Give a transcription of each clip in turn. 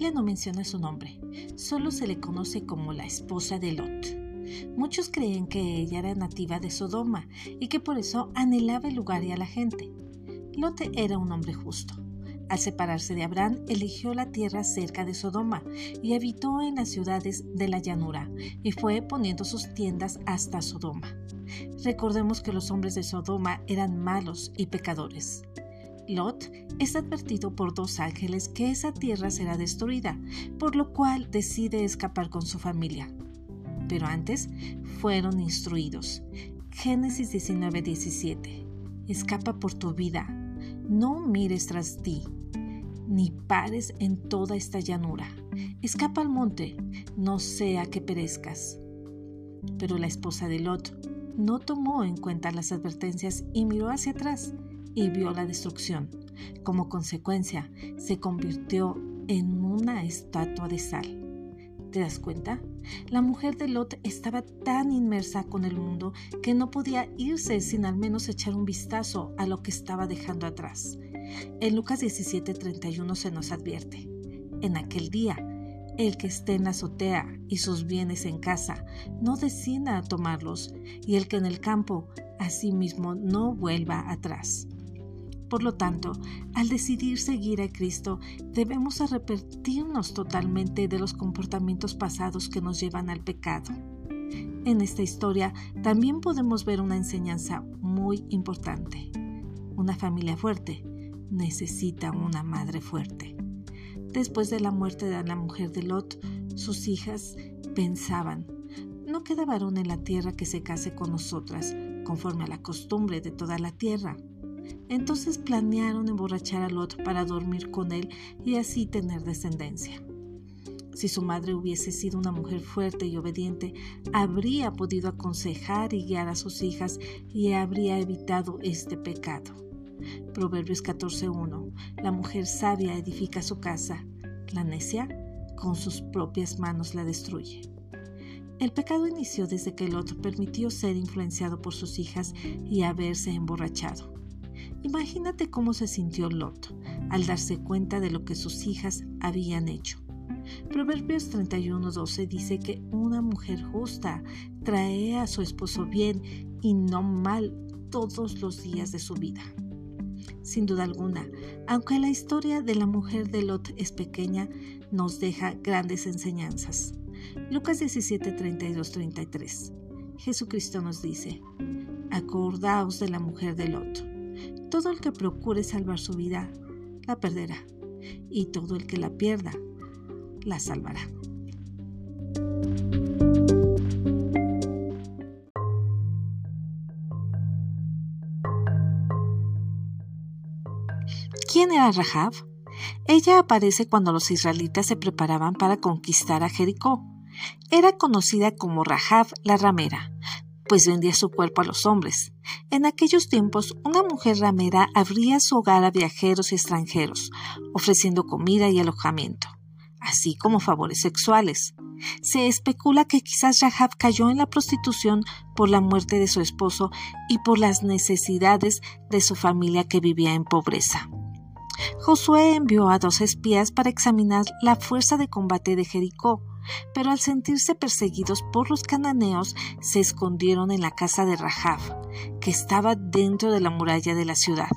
No menciona su nombre, solo se le conoce como la esposa de Lot. Muchos creen que ella era nativa de Sodoma y que por eso anhelaba el lugar y a la gente. Lot era un hombre justo. Al separarse de Abraham, eligió la tierra cerca de Sodoma y habitó en las ciudades de la llanura y fue poniendo sus tiendas hasta Sodoma. Recordemos que los hombres de Sodoma eran malos y pecadores. Lot es advertido por dos ángeles que esa tierra será destruida, por lo cual decide escapar con su familia. Pero antes fueron instruidos. Génesis 19:17. Escapa por tu vida. No mires tras ti, ni pares en toda esta llanura. Escapa al monte, no sea que perezcas. Pero la esposa de Lot no tomó en cuenta las advertencias y miró hacia atrás y vio la destrucción. Como consecuencia, se convirtió en una estatua de sal. ¿Te das cuenta? La mujer de Lot estaba tan inmersa con el mundo que no podía irse sin al menos echar un vistazo a lo que estaba dejando atrás. En Lucas 17:31 se nos advierte, en aquel día, el que esté en la azotea y sus bienes en casa, no descienda a tomarlos, y el que en el campo, asimismo, no vuelva atrás. Por lo tanto, al decidir seguir a Cristo, debemos arrepentirnos totalmente de los comportamientos pasados que nos llevan al pecado. En esta historia también podemos ver una enseñanza muy importante. Una familia fuerte necesita una madre fuerte. Después de la muerte de la mujer de Lot, sus hijas pensaban, no queda varón en la tierra que se case con nosotras, conforme a la costumbre de toda la tierra. Entonces planearon emborrachar a Lot para dormir con él y así tener descendencia. Si su madre hubiese sido una mujer fuerte y obediente, habría podido aconsejar y guiar a sus hijas y habría evitado este pecado. Proverbios 14.1. La mujer sabia edifica su casa, la necia con sus propias manos la destruye. El pecado inició desde que Lot permitió ser influenciado por sus hijas y haberse emborrachado. Imagínate cómo se sintió Lot al darse cuenta de lo que sus hijas habían hecho. Proverbios 31:12 dice que una mujer justa trae a su esposo bien y no mal todos los días de su vida. Sin duda alguna, aunque la historia de la mujer de Lot es pequeña, nos deja grandes enseñanzas. Lucas 17, 33. Jesucristo nos dice, acordaos de la mujer de Lot todo el que procure salvar su vida, la perderá, y todo el que la pierda, la salvará. ¿Quién era Rahab? Ella aparece cuando los israelitas se preparaban para conquistar a Jericó. Era conocida como Rahab la ramera, pues vendía su cuerpo a los hombres. En aquellos tiempos, una mujer ramera abría su hogar a viajeros y extranjeros, ofreciendo comida y alojamiento, así como favores sexuales. Se especula que quizás Rahab cayó en la prostitución por la muerte de su esposo y por las necesidades de su familia que vivía en pobreza. Josué envió a dos espías para examinar la fuerza de combate de Jericó, pero al sentirse perseguidos por los cananeos se escondieron en la casa de Rahab, que estaba dentro de la muralla de la ciudad.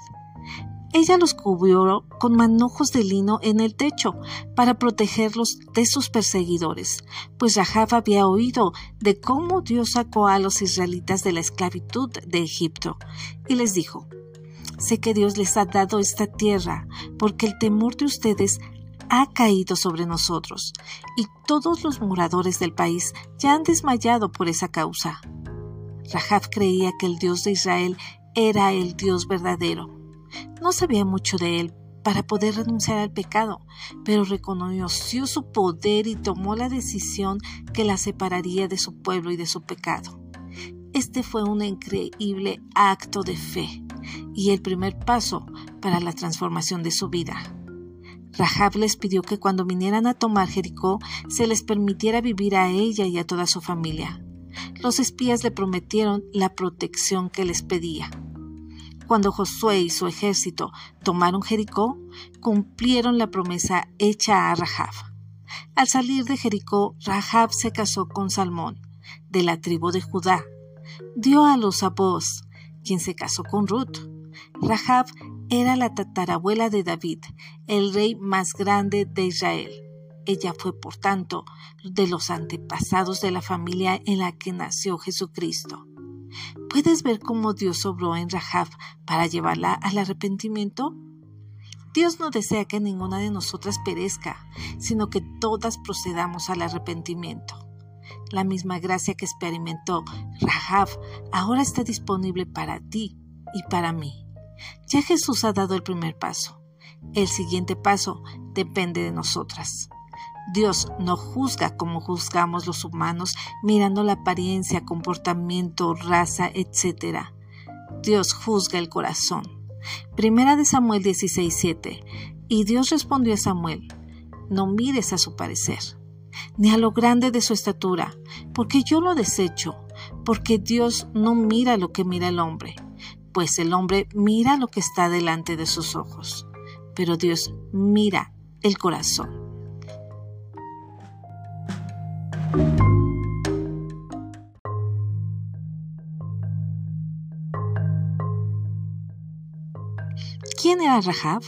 Ella los cubrió con manojos de lino en el techo para protegerlos de sus perseguidores, pues Rahab había oído de cómo Dios sacó a los israelitas de la esclavitud de Egipto, y les dijo, Sé que Dios les ha dado esta tierra, porque el temor de ustedes ha caído sobre nosotros, y todos los moradores del país ya han desmayado por esa causa. Rahab creía que el Dios de Israel era el Dios verdadero. No sabía mucho de él para poder renunciar al pecado, pero reconoció su poder y tomó la decisión que la separaría de su pueblo y de su pecado. Este fue un increíble acto de fe y el primer paso para la transformación de su vida. Rahab les pidió que cuando vinieran a tomar Jericó se les permitiera vivir a ella y a toda su familia. Los espías le prometieron la protección que les pedía. Cuando Josué y su ejército tomaron Jericó, cumplieron la promesa hecha a Rahab. Al salir de Jericó, Rahab se casó con Salmón, de la tribu de Judá. Dio a luz a Boz, quien se casó con Ruth. Rahab era la tatarabuela de David, el rey más grande de Israel. Ella fue, por tanto, de los antepasados de la familia en la que nació Jesucristo. ¿Puedes ver cómo Dios obró en Rahab para llevarla al arrepentimiento? Dios no desea que ninguna de nosotras perezca, sino que todas procedamos al arrepentimiento. La misma gracia que experimentó Rahab ahora está disponible para ti y para mí. Ya Jesús ha dado el primer paso. El siguiente paso depende de nosotras. Dios no juzga como juzgamos los humanos mirando la apariencia, comportamiento, raza, etc. Dios juzga el corazón. Primera de Samuel 16:7. Y Dios respondió a Samuel, no mires a su parecer, ni a lo grande de su estatura, porque yo lo desecho, porque Dios no mira lo que mira el hombre, pues el hombre mira lo que está delante de sus ojos, pero Dios mira el corazón. ¿Quién era Rahab?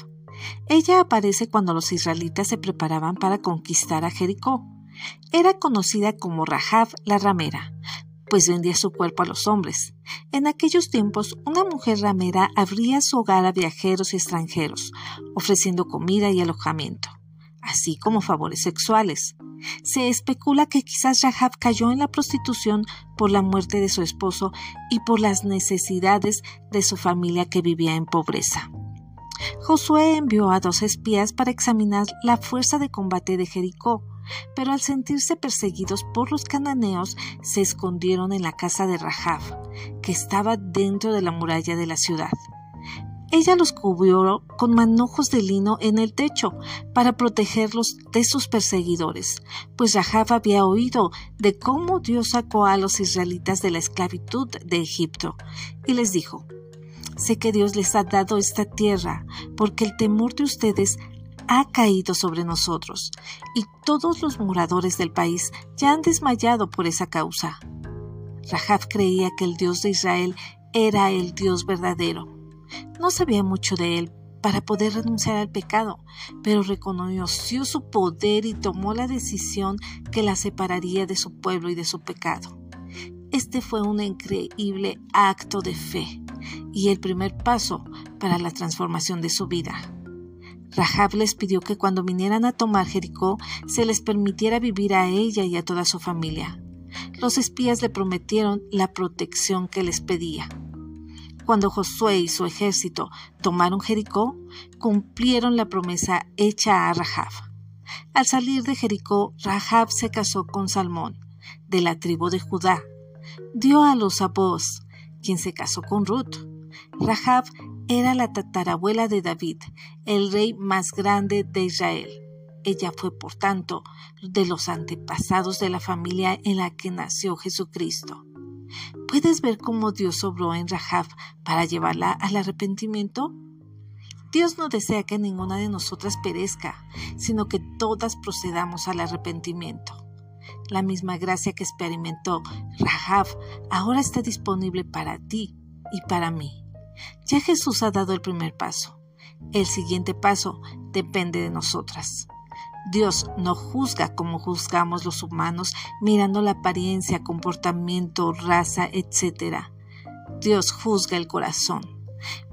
Ella aparece cuando los israelitas se preparaban para conquistar a Jericó. Era conocida como Rahab la ramera, pues vendía su cuerpo a los hombres. En aquellos tiempos, una mujer ramera abría su hogar a viajeros y extranjeros, ofreciendo comida y alojamiento, así como favores sexuales. Se especula que quizás Rahab cayó en la prostitución por la muerte de su esposo y por las necesidades de su familia que vivía en pobreza. Josué envió a dos espías para examinar la fuerza de combate de Jericó, pero al sentirse perseguidos por los cananeos se escondieron en la casa de Rahab, que estaba dentro de la muralla de la ciudad. Ella los cubrió con manojos de lino en el techo para protegerlos de sus perseguidores, pues Rahab había oído de cómo Dios sacó a los israelitas de la esclavitud de Egipto, y les dijo, Sé que Dios les ha dado esta tierra, porque el temor de ustedes ha caído sobre nosotros, y todos los moradores del país ya han desmayado por esa causa. Rahab creía que el Dios de Israel era el Dios verdadero no sabía mucho de él para poder renunciar al pecado, pero reconoció su poder y tomó la decisión que la separaría de su pueblo y de su pecado. Este fue un increíble acto de fe y el primer paso para la transformación de su vida. Rahab les pidió que cuando vinieran a tomar Jericó se les permitiera vivir a ella y a toda su familia. Los espías le prometieron la protección que les pedía. Cuando Josué y su ejército tomaron Jericó, cumplieron la promesa hecha a Rahab. Al salir de Jericó, Rahab se casó con Salmón, de la tribu de Judá. Dio a luz a Boz, quien se casó con Ruth. Rahab era la tatarabuela de David, el rey más grande de Israel. Ella fue, por tanto, de los antepasados de la familia en la que nació Jesucristo. ¿Puedes ver cómo Dios obró en Rahab para llevarla al arrepentimiento? Dios no desea que ninguna de nosotras perezca, sino que todas procedamos al arrepentimiento. La misma gracia que experimentó Rahab ahora está disponible para ti y para mí. Ya Jesús ha dado el primer paso. El siguiente paso depende de nosotras. Dios no juzga como juzgamos los humanos mirando la apariencia, comportamiento, raza, etc. Dios juzga el corazón.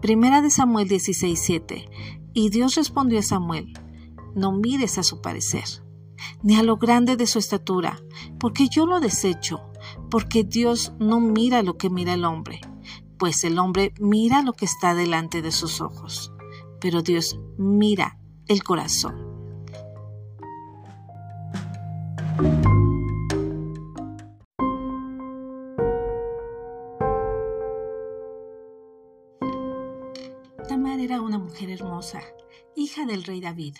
Primera de Samuel 16:7. Y Dios respondió a Samuel, no mires a su parecer, ni a lo grande de su estatura, porque yo lo desecho, porque Dios no mira lo que mira el hombre, pues el hombre mira lo que está delante de sus ojos, pero Dios mira el corazón. Tamar era una mujer hermosa, hija del rey David.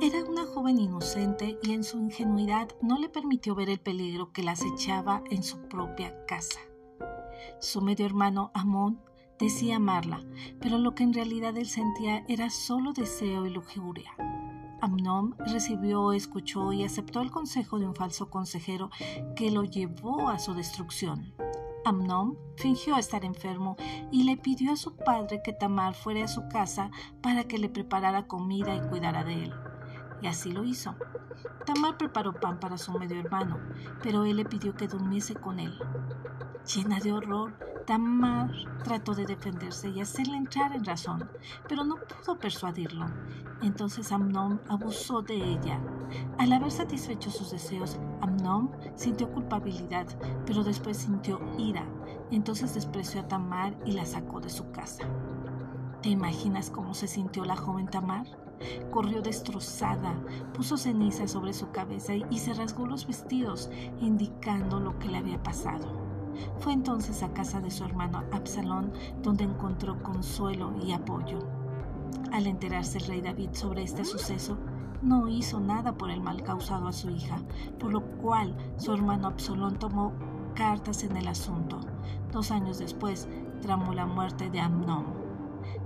Era una joven inocente y en su ingenuidad no le permitió ver el peligro que la acechaba en su propia casa. Su medio hermano Amón decía amarla, pero lo que en realidad él sentía era solo deseo y lujuria. Amnón recibió, escuchó y aceptó el consejo de un falso consejero que lo llevó a su destrucción. Amnón fingió estar enfermo y le pidió a su padre que Tamar fuera a su casa para que le preparara comida y cuidara de él. Y así lo hizo. Tamar preparó pan para su medio hermano, pero él le pidió que durmiese con él. Llena de horror, Tamar trató de defenderse y hacerle entrar en razón, pero no pudo persuadirlo. Entonces Amnón abusó de ella. Al haber satisfecho sus deseos, Amnón sintió culpabilidad, pero después sintió ira. Entonces despreció a Tamar y la sacó de su casa. ¿Te imaginas cómo se sintió la joven Tamar? Corrió destrozada, puso ceniza sobre su cabeza y se rasgó los vestidos, indicando lo que le había pasado. Fue entonces a casa de su hermano Absalón donde encontró consuelo y apoyo. Al enterarse el rey David sobre este suceso, no hizo nada por el mal causado a su hija, por lo cual su hermano Absalón tomó cartas en el asunto. Dos años después, tramó la muerte de Amnón.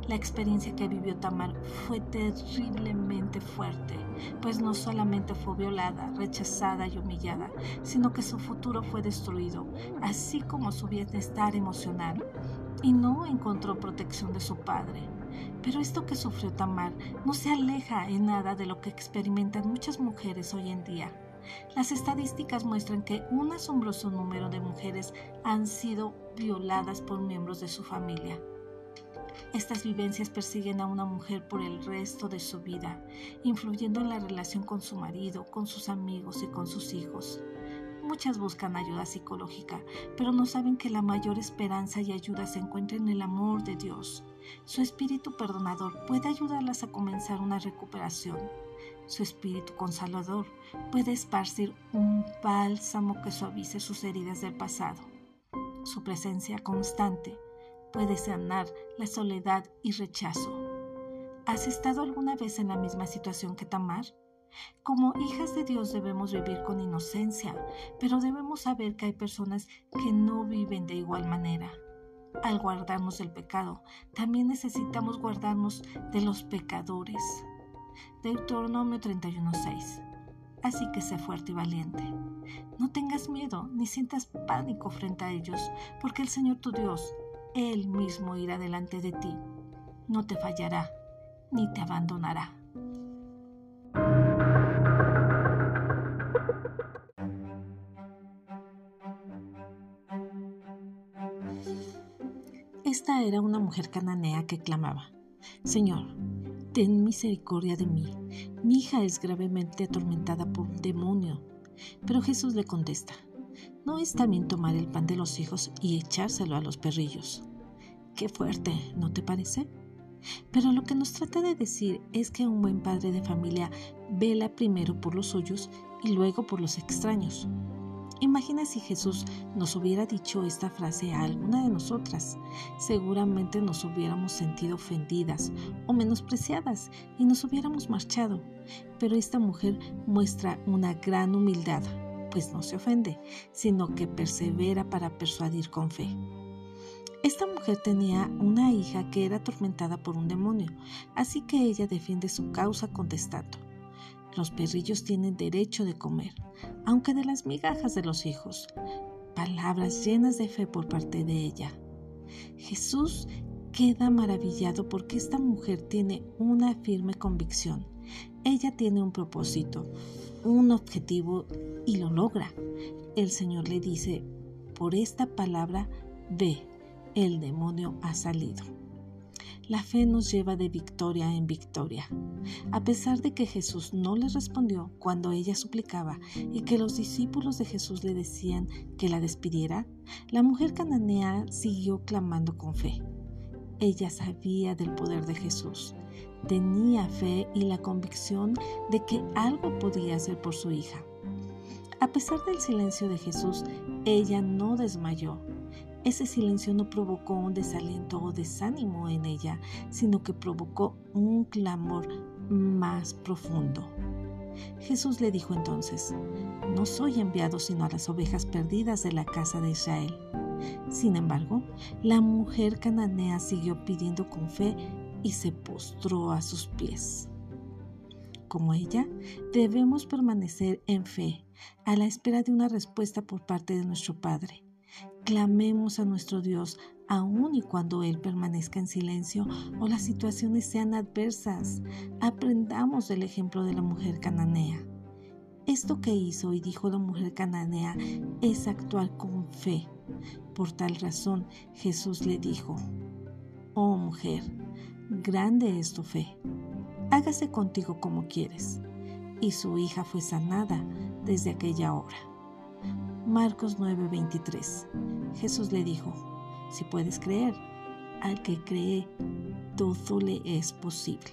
La experiencia que vivió Tamar fue terriblemente fuerte, pues no solamente fue violada, rechazada y humillada, sino que su futuro fue destruido, así como su bienestar emocional, y no encontró protección de su padre. Pero esto que sufrió Tamar no se aleja en nada de lo que experimentan muchas mujeres hoy en día. Las estadísticas muestran que un asombroso número de mujeres han sido violadas por miembros de su familia. Estas vivencias persiguen a una mujer por el resto de su vida, influyendo en la relación con su marido, con sus amigos y con sus hijos. Muchas buscan ayuda psicológica, pero no saben que la mayor esperanza y ayuda se encuentra en el amor de Dios. Su espíritu perdonador puede ayudarlas a comenzar una recuperación. Su espíritu consolador puede esparcir un bálsamo que suavice sus heridas del pasado. Su presencia constante puede sanar la soledad y rechazo. ¿Has estado alguna vez en la misma situación que Tamar? Como hijas de Dios debemos vivir con inocencia, pero debemos saber que hay personas que no viven de igual manera. Al guardarnos del pecado, también necesitamos guardarnos de los pecadores. Deuteronomio 31:6. Así que sé fuerte y valiente. No tengas miedo ni sientas pánico frente a ellos, porque el Señor tu Dios él mismo irá delante de ti. No te fallará ni te abandonará. Esta era una mujer cananea que clamaba, Señor, ten misericordia de mí. Mi hija es gravemente atormentada por un demonio. Pero Jesús le contesta, ¿No es también tomar el pan de los hijos y echárselo a los perrillos? Qué fuerte, ¿no te parece? Pero lo que nos trata de decir es que un buen padre de familia vela primero por los suyos y luego por los extraños. Imagina si Jesús nos hubiera dicho esta frase a alguna de nosotras. Seguramente nos hubiéramos sentido ofendidas o menospreciadas y nos hubiéramos marchado. Pero esta mujer muestra una gran humildad pues no se ofende, sino que persevera para persuadir con fe. Esta mujer tenía una hija que era atormentada por un demonio, así que ella defiende su causa contestando. Los perrillos tienen derecho de comer, aunque de las migajas de los hijos. Palabras llenas de fe por parte de ella. Jesús queda maravillado porque esta mujer tiene una firme convicción. Ella tiene un propósito, un objetivo y lo logra. El Señor le dice, por esta palabra, ve, el demonio ha salido. La fe nos lleva de victoria en victoria. A pesar de que Jesús no le respondió cuando ella suplicaba y que los discípulos de Jesús le decían que la despidiera, la mujer cananea siguió clamando con fe. Ella sabía del poder de Jesús tenía fe y la convicción de que algo podía hacer por su hija. A pesar del silencio de Jesús, ella no desmayó. Ese silencio no provocó un desaliento o desánimo en ella, sino que provocó un clamor más profundo. Jesús le dijo entonces, no soy enviado sino a las ovejas perdidas de la casa de Israel. Sin embargo, la mujer cananea siguió pidiendo con fe y se postró a sus pies. como ella, debemos permanecer en fe, a la espera de una respuesta por parte de nuestro Padre. Clamemos a nuestro Dios aun y cuando Él permanezca en silencio o las situaciones sean adversas. Aprendamos del ejemplo de la mujer cananea. Esto que hizo y dijo la mujer cananea es actuar con fe. Por tal razón Jesús le dijo, Oh mujer, grande es tu fe, hágase contigo como quieres. Y su hija fue sanada desde aquella hora. Marcos 9:23. Jesús le dijo, si puedes creer, al que cree, todo le es posible.